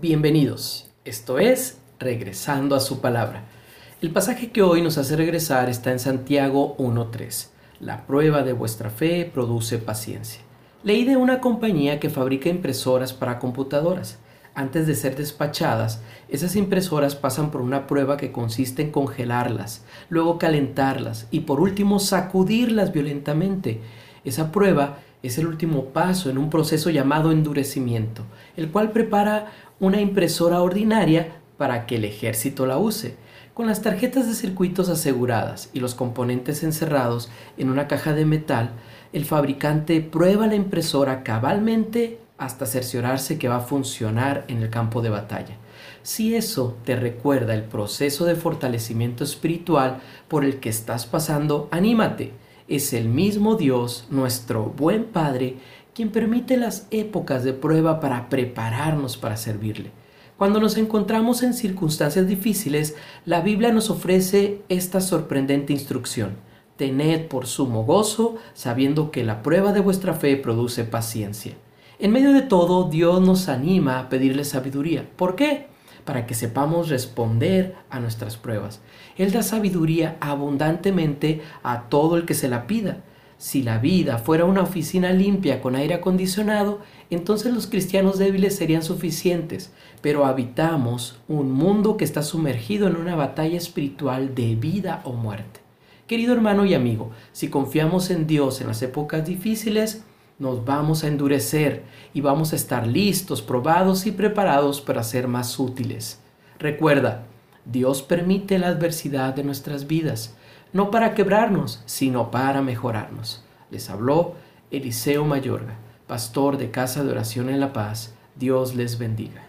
Bienvenidos. Esto es Regresando a su palabra. El pasaje que hoy nos hace regresar está en Santiago 1.3. La prueba de vuestra fe produce paciencia. Leí de una compañía que fabrica impresoras para computadoras. Antes de ser despachadas, esas impresoras pasan por una prueba que consiste en congelarlas, luego calentarlas y por último sacudirlas violentamente. Esa prueba es el último paso en un proceso llamado endurecimiento, el cual prepara una impresora ordinaria para que el ejército la use. Con las tarjetas de circuitos aseguradas y los componentes encerrados en una caja de metal, el fabricante prueba la impresora cabalmente hasta cerciorarse que va a funcionar en el campo de batalla. Si eso te recuerda el proceso de fortalecimiento espiritual por el que estás pasando, anímate. Es el mismo Dios, nuestro buen Padre, quien permite las épocas de prueba para prepararnos para servirle. Cuando nos encontramos en circunstancias difíciles, la Biblia nos ofrece esta sorprendente instrucción. Tened por sumo gozo, sabiendo que la prueba de vuestra fe produce paciencia. En medio de todo, Dios nos anima a pedirle sabiduría. ¿Por qué? Para que sepamos responder a nuestras pruebas. Él da sabiduría abundantemente a todo el que se la pida. Si la vida fuera una oficina limpia con aire acondicionado, entonces los cristianos débiles serían suficientes, pero habitamos un mundo que está sumergido en una batalla espiritual de vida o muerte. Querido hermano y amigo, si confiamos en Dios en las épocas difíciles, nos vamos a endurecer y vamos a estar listos, probados y preparados para ser más útiles. Recuerda, Dios permite la adversidad de nuestras vidas, no para quebrarnos, sino para mejorarnos. Les habló Eliseo Mayorga, pastor de Casa de Oración en La Paz. Dios les bendiga.